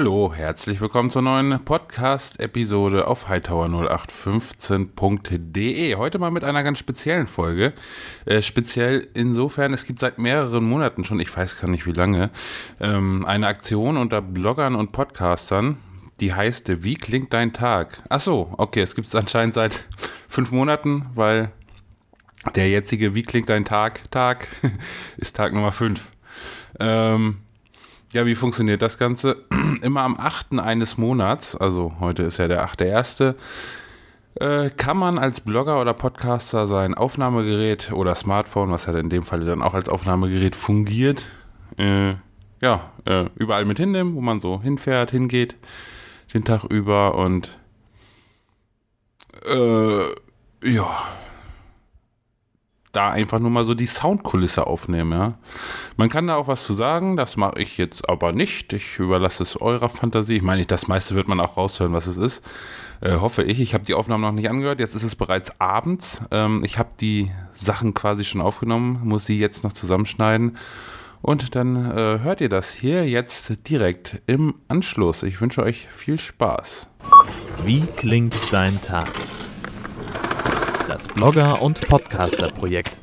Hallo, herzlich willkommen zur neuen Podcast-Episode auf hightower0815.de. Heute mal mit einer ganz speziellen Folge. Äh, speziell insofern, es gibt seit mehreren Monaten schon, ich weiß gar nicht wie lange, ähm, eine Aktion unter Bloggern und Podcastern, die heißt Wie klingt dein Tag? Ach so, okay, es gibt es anscheinend seit fünf Monaten, weil der jetzige Wie klingt dein Tag? Tag ist Tag Nummer fünf. Ähm, ja, wie funktioniert das Ganze? Immer am 8. eines Monats, also heute ist ja der 8.1., äh, kann man als Blogger oder Podcaster sein Aufnahmegerät oder Smartphone, was ja in dem Fall dann auch als Aufnahmegerät fungiert, äh, ja, äh, überall mit hinnehmen, wo man so hinfährt, hingeht, den Tag über und äh, ja, da einfach nur mal so die Soundkulisse aufnehmen, ja. Man kann da auch was zu sagen, das mache ich jetzt aber nicht. Ich überlasse es eurer Fantasie. Ich meine, das meiste wird man auch raushören, was es ist. Äh, hoffe ich. Ich habe die Aufnahmen noch nicht angehört. Jetzt ist es bereits abends. Ähm, ich habe die Sachen quasi schon aufgenommen, muss sie jetzt noch zusammenschneiden. Und dann äh, hört ihr das hier jetzt direkt im Anschluss. Ich wünsche euch viel Spaß. Wie klingt dein Tag? Das Blogger- und Podcaster-Projekt.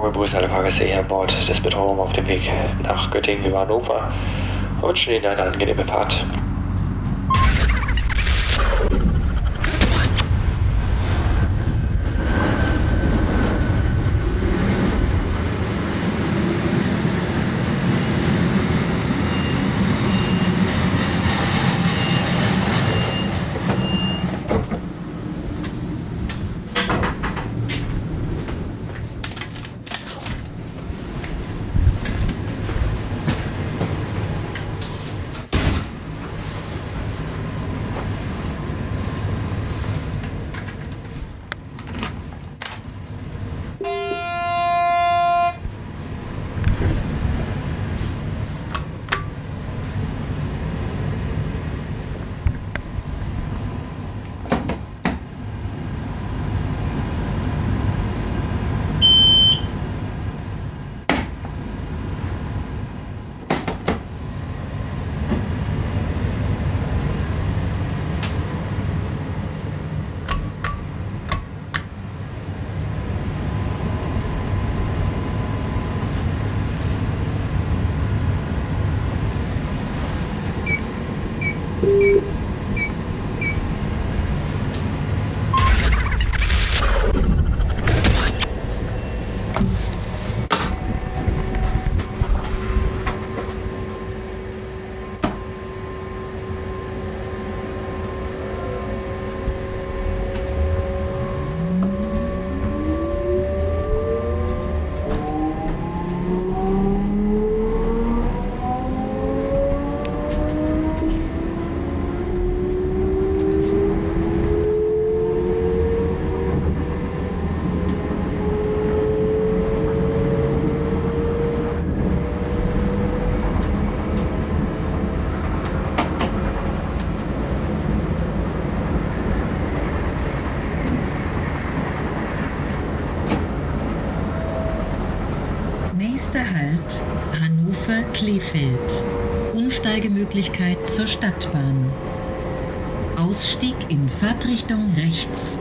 Morgen, Grüße alle Fahrgäste an Bord des Betreuung auf dem Weg nach Göttingen über Hannover. und wünsche Ihnen eine angenehme Fahrt. Nächster Halt Hannover-Kleefeld. Umsteigemöglichkeit zur Stadtbahn. Ausstieg in Fahrtrichtung rechts.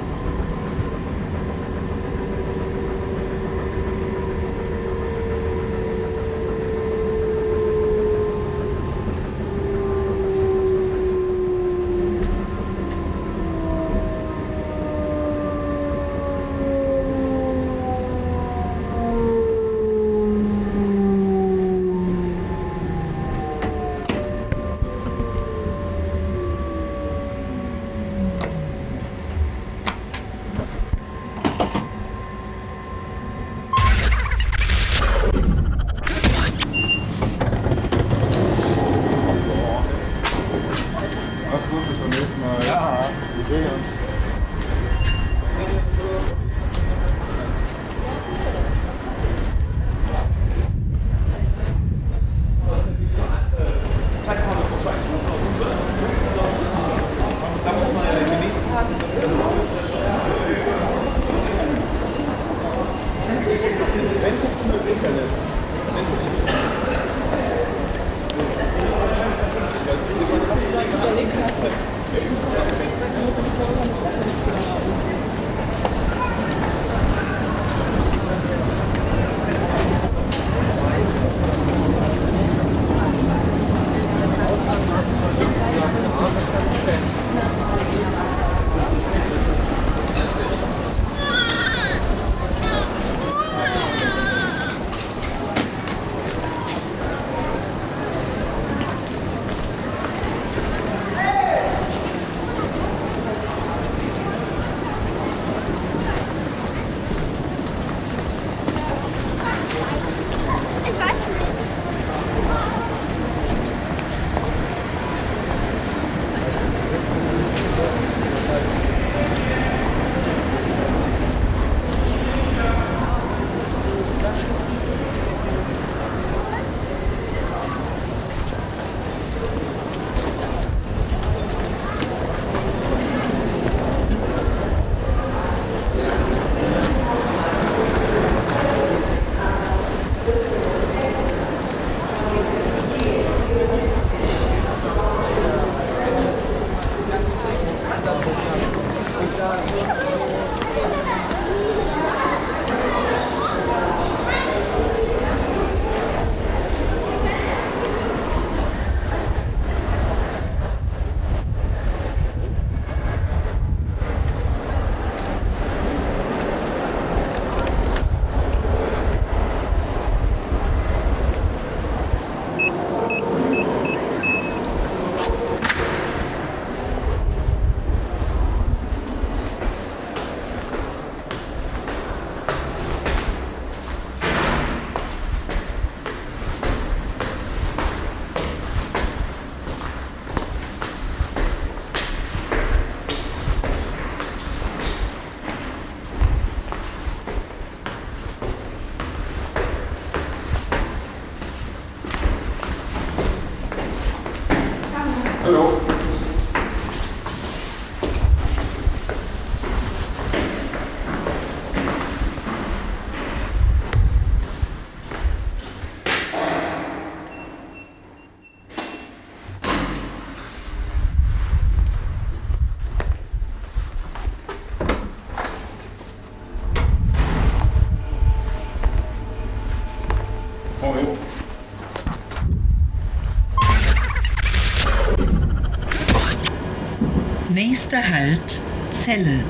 Nächster Halt Celle.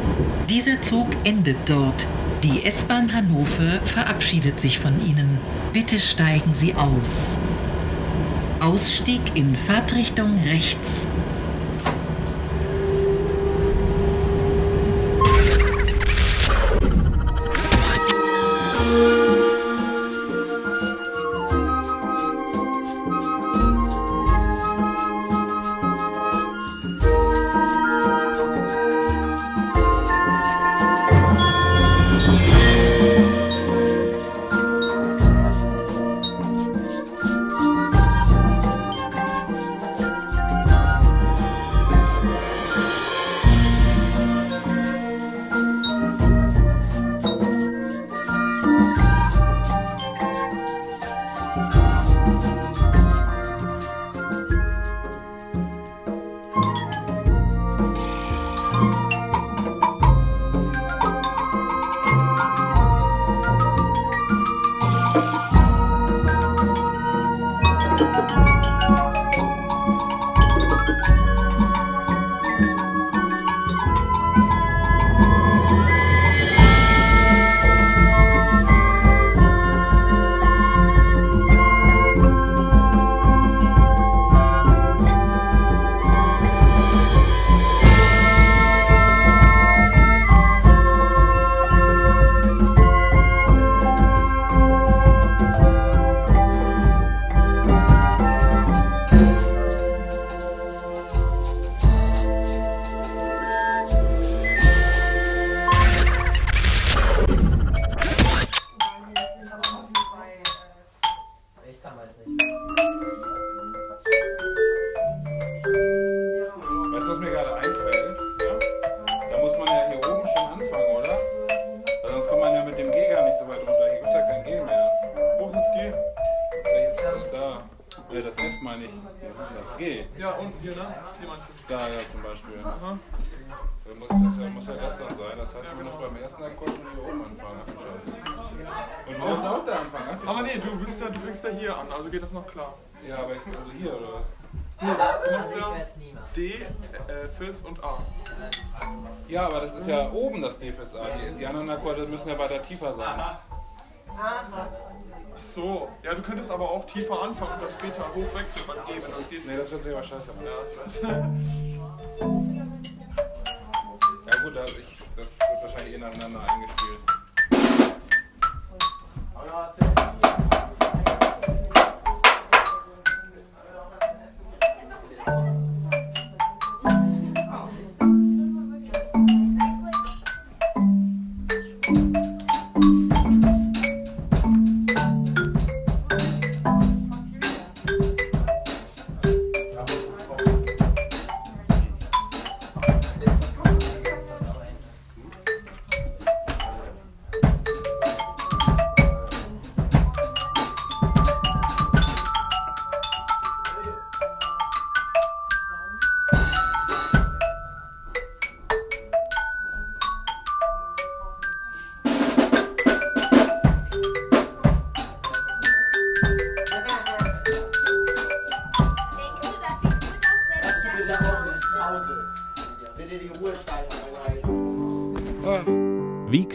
Dieser Zug endet dort. Die S-Bahn Hannover verabschiedet sich von Ihnen. Bitte steigen Sie aus. Ausstieg in Fahrtrichtung rechts. Einfällt? Ja? Da muss man ja hier oben schon anfangen, oder? Weil sonst kommt man ja mit dem G gar nicht so weit runter. Hier gibt es ja kein G mehr. Wo ist das G? Welches da? Oder das F meine ich. Das ist das G. Ja, und hier, ne? Hier? Da ja zum Beispiel. Aha. Dann muss das ja, muss ja das dann sein. Das heißt, wir müssen beim ersten Akkord schon hier oben anfangen. Und wo ist auch der Anfang? Aber nee, du bist ja, du fängst ja hier an, also geht das noch klar. Ja, aber ich, also hier, oder was? Du machst Ich machen. D, äh, Fis und A. Ja, aber das ist ja oben das D fürs A. Die, die anderen Akkorde müssen ja weiter tiefer sein. Ach so. Ja, du könntest aber auch tiefer anfangen und dann später hochwechseln beim G, wenn das G Nee, das hört sich aber scheiße an. Ja. Ja gut, also ich, das wird wahrscheinlich nacheinander eingespielt.